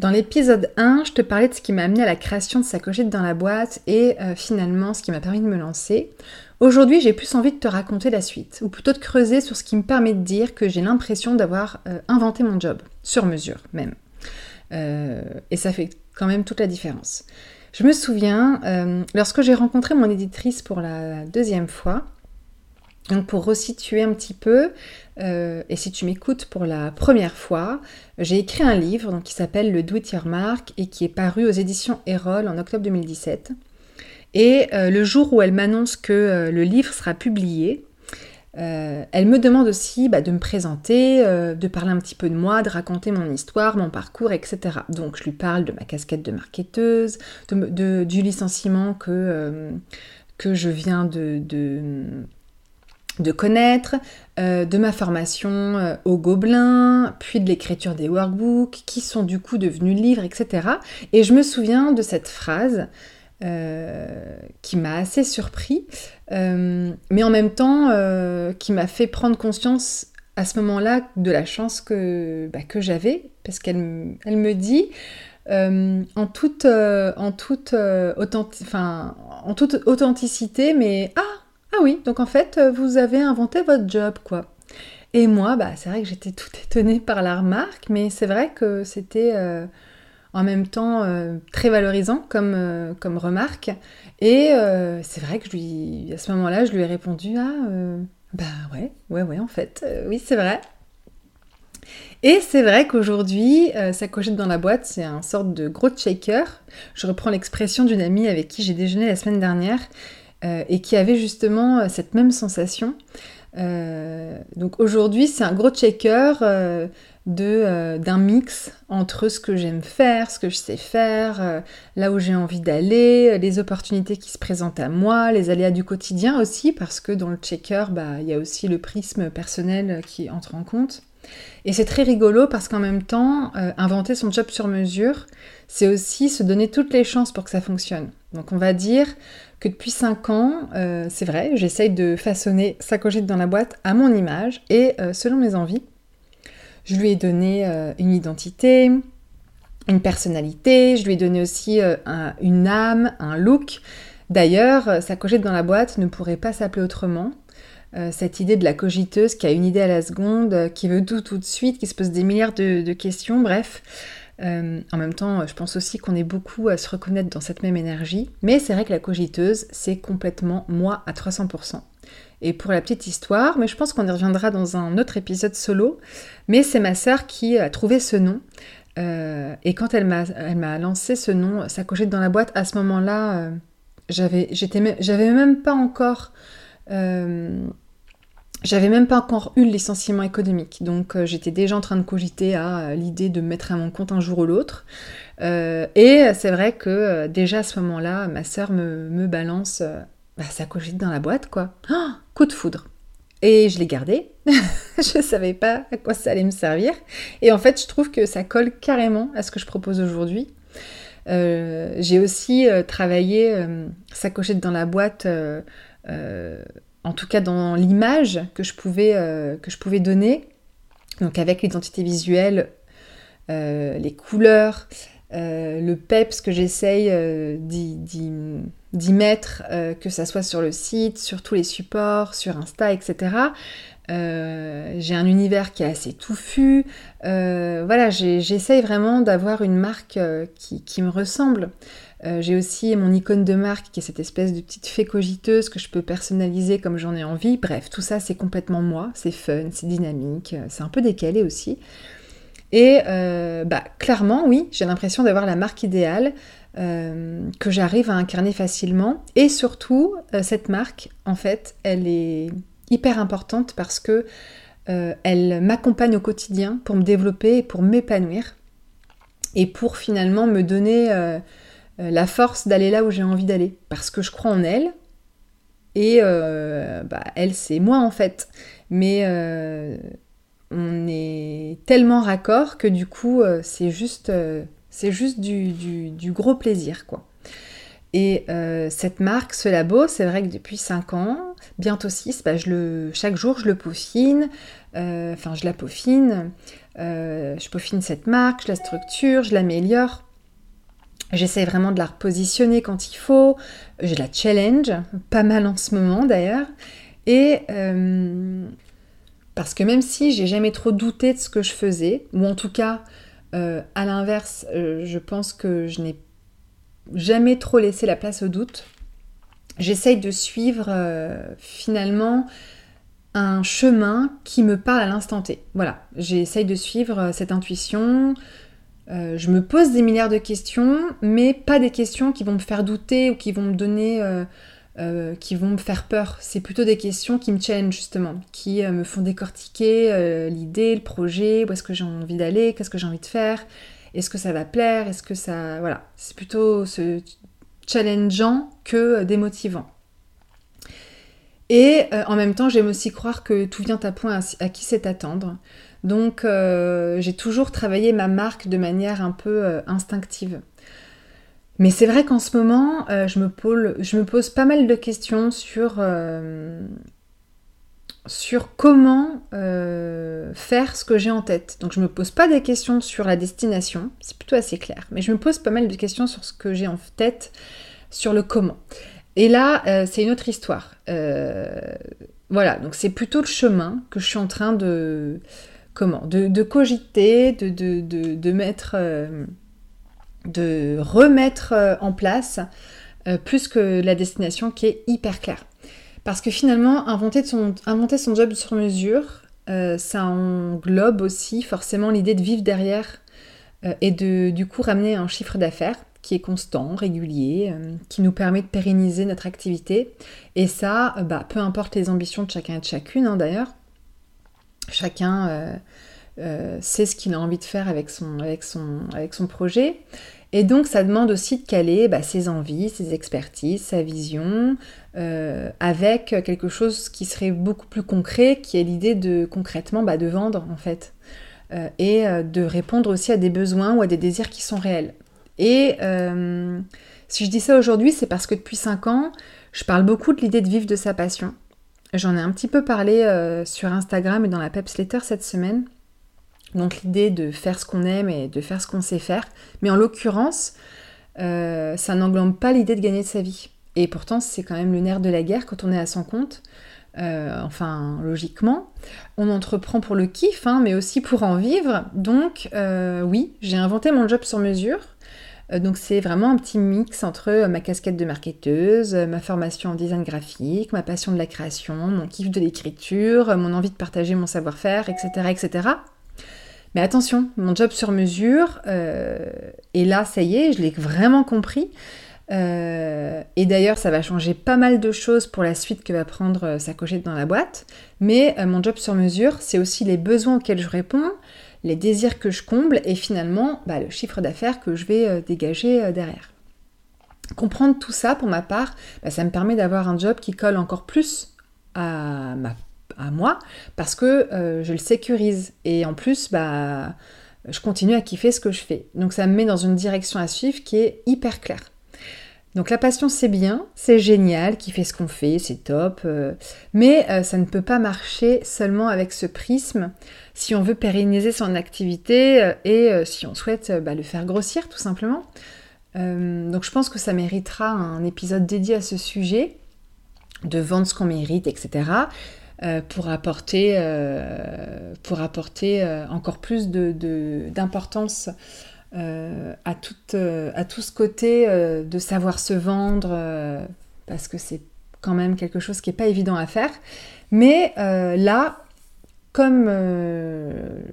Dans l'épisode 1, je te parlais de ce qui m'a amené à la création de Sacochette dans la boîte et euh, finalement ce qui m'a permis de me lancer. Aujourd'hui, j'ai plus envie de te raconter la suite, ou plutôt de creuser sur ce qui me permet de dire que j'ai l'impression d'avoir euh, inventé mon job, sur mesure même. Euh, et ça fait quand même toute la différence. Je me souviens, lorsque j'ai rencontré mon éditrice pour la deuxième fois, donc pour resituer un petit peu, euh, et si tu m'écoutes pour la première fois, j'ai écrit un livre qui s'appelle Le Do It Mark et qui est paru aux éditions Erol en octobre 2017. Et euh, le jour où elle m'annonce que euh, le livre sera publié, elle me demande aussi bah, de me présenter, de parler un petit peu de moi, de raconter mon histoire, mon parcours, etc. Donc je lui parle de ma casquette de marketeuse, du licenciement que, que je viens de de connaître, euh, de ma formation euh, au Gobelin, puis de l'écriture des workbooks, qui sont du coup devenus livres, etc. Et je me souviens de cette phrase euh, qui m'a assez surpris, mais en même temps qui m'a fait prendre conscience à ce moment-là de la chance que, bah, j'avais, parce qu'elle elle me dit... en toute, en, en toute authenticité, mais ah, ah oui, donc en fait, euh, vous avez inventé votre job, quoi. Et moi, bah, c'est vrai que j'étais tout étonnée par la remarque, mais c'est vrai que c'était euh, en même temps euh, très valorisant comme, remarque. Et c'est vrai que je lui, à ce moment-là, je lui ai répondu Ah, bah ouais, ouais, ouais, en fait, oui, c'est vrai. Et c'est vrai qu'aujourd'hui, ça cochette dans la boîte, c'est un sorte de gros shaker. Je reprends l'expression d'une amie avec qui j'ai déjeuné la semaine dernière euh, et qui avait justement euh, cette même sensation. Euh, donc aujourd'hui, c'est un gros checker d'un mix entre ce que j'aime faire, ce que je sais faire, là où j'ai envie d'aller, les opportunités qui se présentent à moi, les aléas du quotidien aussi, parce que dans le checker, bah, il y a aussi le prisme personnel qui entre en compte. Et c'est très rigolo parce qu'en même temps, inventer son job sur mesure, c'est aussi se donner toutes les chances pour que ça fonctionne. Donc on va dire, que depuis 5 ans, euh, c'est vrai, j'essaye de façonner sa dans la boîte à mon image et euh, selon mes envies. Je lui ai donné euh, une identité, une personnalité, je lui ai donné aussi une âme, un look. D'ailleurs, sa cogite dans la boîte ne pourrait pas s'appeler autrement. Cette idée de la cogiteuse qui a une idée à la seconde, qui veut tout tout de suite, qui se pose des milliards de questions, bref. Euh, en même temps, je pense aussi qu'on est beaucoup à se reconnaître dans cette même énergie. Mais c'est vrai que la cogiteuse, c'est complètement moi à 300%. Et pour la petite histoire, mais je pense qu'on y reviendra dans un autre épisode solo, mais c'est ma sœur qui a trouvé ce nom. Euh, et quand elle m'a lancé ce nom, ça cogite dans la boîte, à ce moment-là, euh, j'avais même pas encore j'avais même pas encore eu le licenciement économique, donc euh, j'étais déjà en train de cogiter à euh, l'idée de me mettre à mon compte un jour ou l'autre. Euh, et c'est vrai que déjà à ce moment-là, ma sœur me, balance, bah, ça cogite dans la boîte quoi. Oh, coup de foudre. Et je l'ai gardé. je savais pas à quoi ça allait me servir. Et en fait, je trouve que ça colle carrément à ce que je propose aujourd'hui. J'ai aussi travaillé sa cochette dans la boîte en tout cas dans l'image que, je pouvais, euh, donner, donc avec l'identité visuelle, euh, les couleurs, euh, le peps que j'essaye d'y mettre, que ça soit sur le site, sur tous les supports, sur Insta, etc. j'ai un univers qui est assez touffu. voilà, j'essaye vraiment d'avoir une marque qui, me ressemble. Euh, j'ai aussi mon icône de marque qui est cette espèce de petite fée cogiteuse que je peux personnaliser comme j'en ai envie. Bref, tout ça c'est complètement moi, c'est fun, c'est dynamique, euh, c'est un peu décalé aussi. Et euh, bah, clairement, oui, j'ai l'impression d'avoir la marque idéale que j'arrive à incarner facilement. Et surtout, cette marque, en fait, elle est hyper importante parce que elle m'accompagne au quotidien pour me développer et pour m'épanouir. et pour finalement me donner la force d'aller là où j'ai envie d'aller. Parce que je crois en elle, et bah, elle, c'est moi en fait. Mais on est tellement raccord que du coup, c'est juste, c'est juste du, gros plaisir, quoi. Et cette marque, ce labo, c'est vrai que depuis 5 ans, bientôt 6, bah, je le, chaque jour je le peaufine, enfin je la peaufine, je peaufine cette marque, je la structure, je l'améliore J'essaie vraiment de la repositionner quand il faut. Je la challenge, pas mal en ce moment d'ailleurs. Et euh, parce que même si j'ai jamais trop douté de ce que je faisais, ou en tout cas, euh, à l'inverse, euh, je pense que je n'ai jamais trop laissé la place au doute, j'essaye de suivre finalement un chemin qui me parle à l'instant T. Voilà, j'essaye de suivre cette intuition, euh, je me pose des milliards de questions, mais pas des questions qui vont me faire douter ou qui vont me donner, euh, euh, qui vont me faire peur. C'est plutôt des questions qui me challenge justement, qui me font décortiquer l'idée, le projet, où est-ce que j'ai envie d'aller, qu'est-ce que j'ai envie de faire, est-ce que ça va plaire, est-ce que ça... Voilà, c'est plutôt ce challengeant que démotivant. Et en même temps, j'aime aussi croire que tout vient à point à, à qui sait attendre. Donc euh, j'ai toujours travaillé ma marque de manière un peu euh, instinctive. Mais c'est vrai qu'en ce moment, euh, je, me pose, pas mal de questions sur, sur comment faire ce que j'ai en tête. Donc je me pose pas des questions sur la destination, c'est plutôt assez clair, mais je me pose pas mal de questions sur ce que j'ai en tête, sur le comment. Et là, c'est une autre histoire. voilà, donc c'est plutôt le chemin que je suis en train de, comment de, cogiter, de, de, mettre, euh, de remettre euh, en place euh, plus que la destination qui est hyper claire. Parce que finalement, inventer son, inventer son job sur mesure, ça englobe aussi forcément l'idée de vivre derrière et de du coup ramener un chiffre d'affaires qui est constant, régulier, qui nous permet de pérenniser notre activité. Et ça, bah, peu importe les ambitions de chacun et de chacune hein, d'ailleurs, Chacun euh, euh, sait ce qu'il a envie de faire avec son, projet. Et donc ça demande aussi de caler bah, ses envies, ses expertises, sa vision, euh, avec quelque chose qui serait beaucoup plus concret, qui est l'idée de concrètement bah, de vendre en fait. et de répondre aussi à des besoins ou à des désirs qui sont réels. Et si je dis ça aujourd'hui, c'est parce que depuis 5 ans, je parle beaucoup de l'idée de vivre de sa passion. J'en ai un petit peu parlé euh, sur Instagram et dans la Peps Letter cette semaine. Donc l'idée de faire ce qu'on aime et de faire ce qu'on sait faire. Mais en l'occurrence, euh, ça n'englobe pas l'idée de gagner de sa vie. Et pourtant, c'est quand même le nerf de la guerre quand on est à son compte. Euh, enfin, logiquement, on entreprend pour le kiff, hein, mais aussi pour en vivre. Donc, oui, j'ai inventé mon job sur mesure. Euh, donc c'est vraiment un petit mix entre euh, ma casquette de marketeuse, euh, ma formation en design graphique, ma passion de la création, mon kiff de l'écriture, mon envie de partager mon savoir-faire, etc., etc. Mais attention, mon job sur mesure, et là ça y est, je l'ai vraiment compris. et d'ailleurs, ça va changer pas mal de choses pour la suite que va prendre sa cochette dans la boîte. Mais mon job sur mesure, c'est aussi les besoins auxquels je réponds, les désirs que je comble et finalement bah, le chiffre d'affaires que je vais euh, dégager euh, derrière. Comprendre tout ça pour ma part, bah, ça me permet d'avoir un job qui colle encore plus à, moi parce que euh, je le sécurise et en plus bah, je continue à kiffer ce que je fais. Donc ça me met dans une direction à suivre qui est hyper claire. Donc la passion c'est bien, c'est génial, qui fait ce qu'on fait, c'est top, euh, mais euh, ça ne peut pas marcher seulement avec ce prisme si on veut pérenniser son activité euh, et si on souhaite bah, le faire grossir tout simplement. donc je pense que ça méritera un épisode dédié à ce sujet, de vendre ce qu'on mérite, etc. pour apporter, encore plus d'importance de, euh, à, tout, euh, à tout ce côté euh, de savoir se vendre, parce que c'est quand même quelque chose qui n'est pas évident à faire. Mais là, comme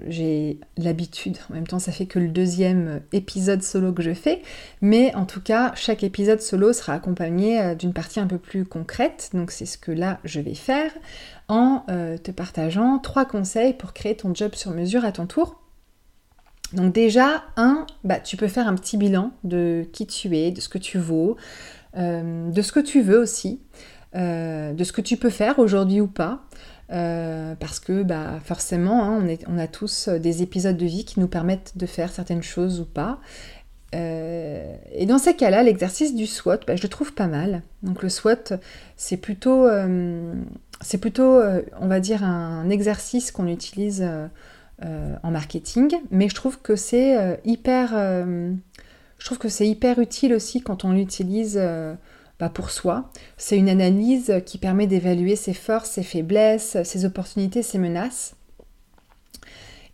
j'ai l'habitude, en même temps ça fait que le deuxième épisode solo que je fais, mais en tout cas chaque épisode solo sera accompagné d'une partie un peu plus concrète, donc c'est ce que là je vais faire en te partageant trois conseils pour créer ton job sur mesure à ton tour Donc déjà, un, bah, tu peux faire un petit bilan de qui tu es, de ce que tu vaux, euh, de ce que tu veux aussi, euh, de ce que tu peux faire aujourd'hui ou pas. Euh, parce que bah, forcément, hein, on, a tous des épisodes de vie qui nous permettent de faire certaines choses ou pas. et dans ces cas-là, l'exercice du SWOT, bah, je le trouve pas mal. Donc le SWOT, c'est plutôt, c'est plutôt on va dire, un exercice qu'on utilise euh, en marketing, mais je trouve que c'est euh, hyper, euh, je trouve que c'est hyper utile aussi quand on l'utilise bah, pour soi. C'est une analyse qui permet d'évaluer ses forces, ses faiblesses, ses opportunités, ses menaces.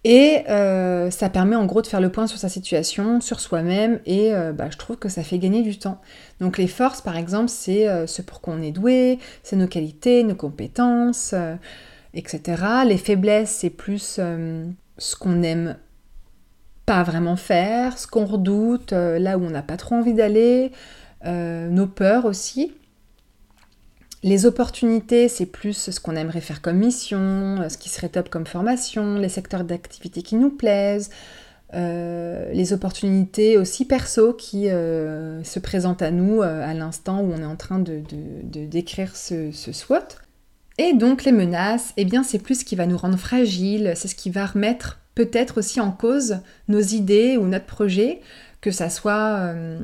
Et ça permet en gros de faire le point sur sa situation, sur soi-même, et bah, je trouve que ça fait gagner du temps. Donc les forces, par exemple, c'est ce pour quoi on est doué, c'est nos qualités, nos compétences etc. Les faiblesses, c'est plus euh, ce qu'on n'aime pas vraiment faire, ce qu'on redoute, euh, là où on n'a pas trop envie d'aller, euh, nos peurs aussi. Les opportunités, c'est plus ce qu'on aimerait faire comme mission, ce qui serait top comme formation, les secteurs d'activité qui nous plaisent, les opportunités aussi perso qui se présentent à nous à l'instant où on est en train de, décrire ce, ce SWOT. Et donc les menaces, eh bien c'est plus ce qui va nous rendre fragiles, c'est ce qui va remettre peut-être aussi en cause nos idées ou notre projet, que ça soit euh,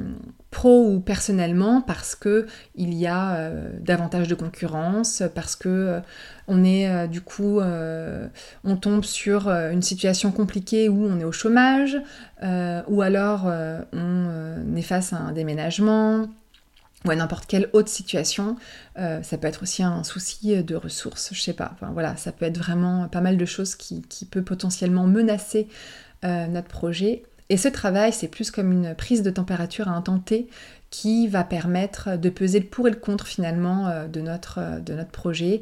pro ou personnellement, parce que il y a euh, davantage de concurrence, parce que euh, on est du coup, on tombe sur une situation compliquée où on est au chômage, ou alors on est face à un déménagement, ou à n'importe quelle autre situation. Euh, ça peut être aussi un souci de ressources, je sais pas. Enfin voilà, ça peut être vraiment pas mal de choses qui, qui peut potentiellement menacer euh, notre projet. Et ce travail, c'est plus comme une prise de température à un temps T qui va permettre de peser le pour et le contre finalement euh, de, notre, de notre projet,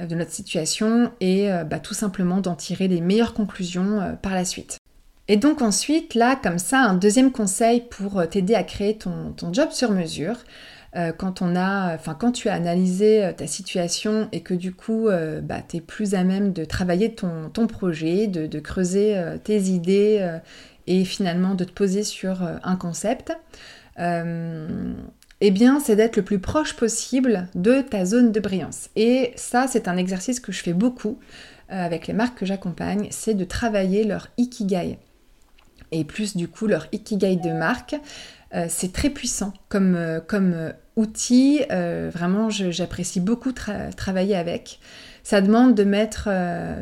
de notre situation et bah, tout simplement d'en tirer les meilleures conclusions par la suite. Et donc ensuite, là, comme ça, un deuxième conseil pour t'aider à créer ton, ton job sur mesure, euh, quand on a, enfin quand tu as analysé euh, ta situation et que du coup euh, bah, tu es plus à même de travailler ton, ton projet, de, creuser tes idées et finalement de te poser sur un concept, eh bien c'est d'être le plus proche possible de ta zone de brillance. Et ça c'est un exercice que je fais beaucoup avec les marques que j'accompagne, c'est de travailler leur ikigai et plus du coup leur ikigai de marque. Euh, c'est très puissant comme, euh, comme euh, outil. vraiment, j'apprécie beaucoup travailler avec. Ça demande de mettre,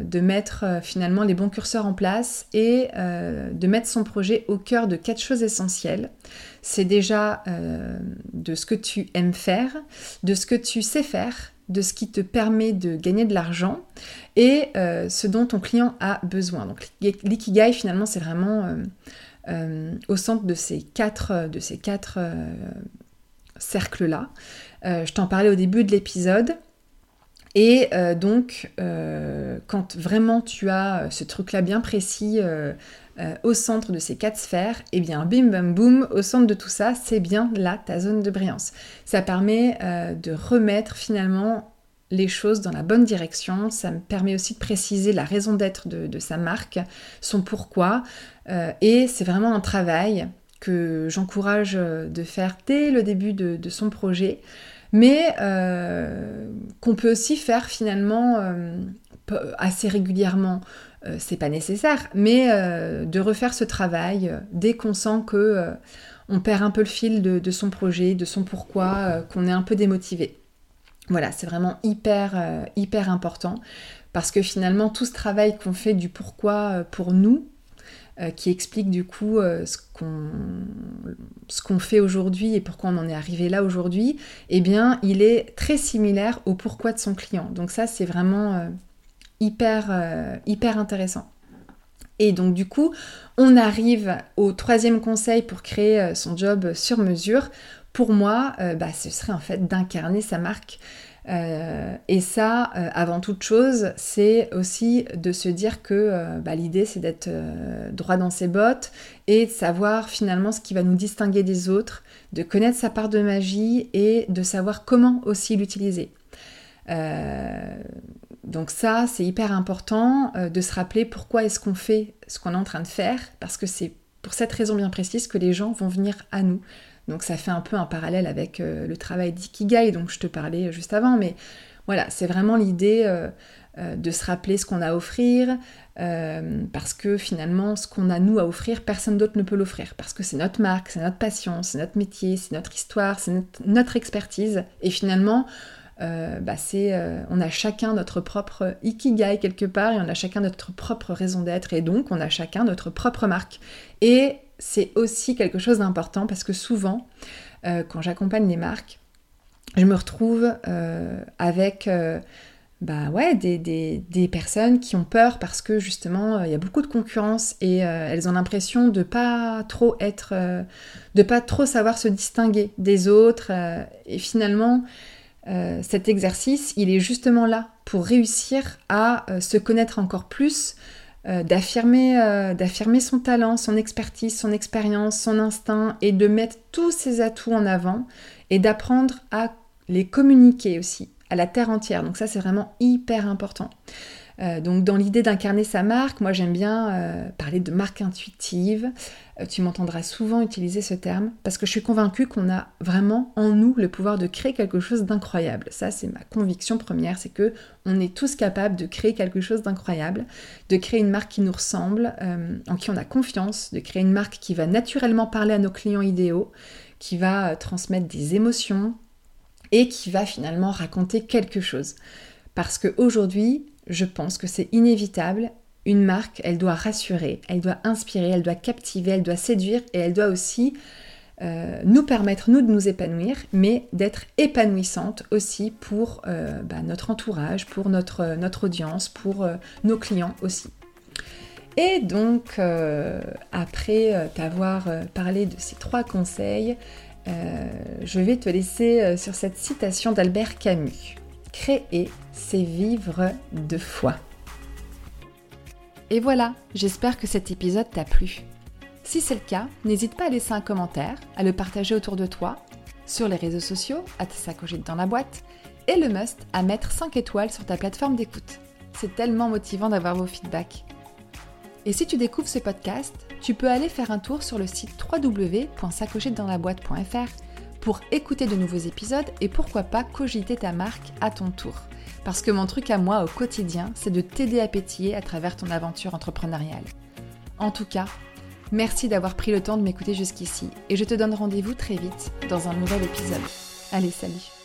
de mettre finalement les bons curseurs en place et de mettre son projet au cœur de quatre choses essentielles. C'est déjà de ce que tu aimes faire, de ce que tu sais faire, de ce qui te permet de gagner de l'argent et ce dont ton client a besoin. Donc l'ikigai finalement c'est vraiment au centre de ces quatre, de ces quatre euh, cercles-là. Euh, je t'en parlais au début de l'épisode. Et donc, quand vraiment tu as ce truc-là bien précis au centre de ces quatre sphères, et eh bien, bim bam boum, au centre de tout ça, c'est bien là ta zone de brillance. Ça permet de remettre finalement les choses dans la bonne direction. Ça me permet aussi de préciser la raison d'être de, sa marque, son pourquoi. Euh, et c'est vraiment un travail que j'encourage euh, de faire dès le début de, son projet, mais euh, qu'on peut aussi faire finalement assez régulièrement. c'est pas nécessaire, mais de refaire ce travail dès qu'on sent que on perd un peu le fil de son projet, de son pourquoi, qu'on est un peu démotivé. Voilà, c'est vraiment hyper, euh, hyper important parce que finalement tout ce travail qu'on fait du pourquoi euh, pour nous, euh, qui explique du coup ce qu'on fait aujourd'hui et pourquoi on en est arrivé là aujourd'hui, eh bien il est très similaire au pourquoi de son client. Donc ça c'est vraiment hyper, hyper intéressant. Et donc du coup, on arrive au troisième conseil pour créer son job sur mesure pour moi, euh, bah, ce serait en fait d'incarner sa marque. Euh, et ça, euh, avant toute chose, c'est aussi de se dire que bah, l'idée, c'est d'être droit dans ses bottes et de savoir finalement ce qui va nous distinguer des autres, de connaître sa part de magie et de savoir comment aussi l'utiliser. Donc ça, c'est hyper important euh, de se rappeler pourquoi est-ce qu'on fait ce qu'on est en train de faire, parce que c'est pour cette raison bien précise que les gens vont venir à nous. Donc ça fait un peu un parallèle avec euh, le travail d'Ikigai dont je te parlais juste avant, mais voilà, c'est vraiment l'idée euh, de se rappeler ce qu'on a à offrir, parce que finalement, ce qu'on a nous à offrir, personne d'autre ne peut l'offrir, parce que c'est notre marque, c'est notre passion, c'est notre métier, c'est notre histoire, c'est notre expertise, et finalement, euh, bah c'est, euh, on a chacun notre propre ikigai quelque part et on a chacun notre propre raison d'être et donc on a chacun notre propre marque. Et c'est aussi quelque chose d'important parce que souvent, euh, quand j'accompagne les marques, je me retrouve avec bah ouais, des, des, des, personnes qui ont peur parce que justement il y a beaucoup de concurrence et elles ont l'impression de pas trop être, de pas trop savoir se distinguer des autres et finalement euh, cet exercice, il est justement là pour réussir à euh, se connaître encore plus, euh, d'affirmer son talent, son expertise, son expérience, son instinct et de mettre tous ses atouts en avant et d'apprendre à les communiquer aussi à la terre entière. Donc ça, c'est vraiment hyper important. Euh, donc dans l'idée d'incarner sa marque, moi j'aime bien euh, parler de marque intuitive. Euh, tu m'entendras souvent utiliser ce terme parce que je suis convaincue qu'on a vraiment en nous le pouvoir de créer quelque chose d'incroyable. Ça c'est ma conviction première, c'est que on est tous capables de créer quelque chose d'incroyable, de créer une marque qui nous ressemble, en qui on a confiance, de créer une marque qui va naturellement parler à nos clients idéaux, qui va transmettre des émotions et qui va finalement raconter quelque chose. Parce qu'aujourd'hui, je pense que c'est inévitable. Une marque, elle doit rassurer, elle doit inspirer, elle doit captiver, elle doit séduire et elle doit aussi euh, nous permettre, nous, de nous épanouir, mais d'être épanouissante aussi pour euh, bah, notre entourage, pour notre, notre audience, pour euh, nos clients aussi. Et donc, après t'avoir parlé de ces trois conseils, je vais te laisser sur cette citation d'Albert Camus. Créer, c'est vivre de foi. Et voilà, j'espère que cet épisode t'a plu. Si c'est le cas, n'hésite pas à laisser un commentaire, à le partager autour de toi, sur les réseaux sociaux, à te dans la boîte, et le must à mettre 5 étoiles sur ta plateforme d'écoute. C'est tellement motivant d'avoir vos feedbacks. Et si tu découvres ce podcast, tu peux aller faire un tour sur le site www.sacochettedans-la-boîte.fr pour écouter de nouveaux épisodes et pourquoi pas cogiter ta marque à ton tour. Parce que mon truc à moi au quotidien, c'est de t'aider à pétiller à travers ton aventure entrepreneuriale. En tout cas, merci d'avoir pris le temps de m'écouter jusqu'ici et je te donne rendez-vous très vite dans un nouvel épisode. Allez, salut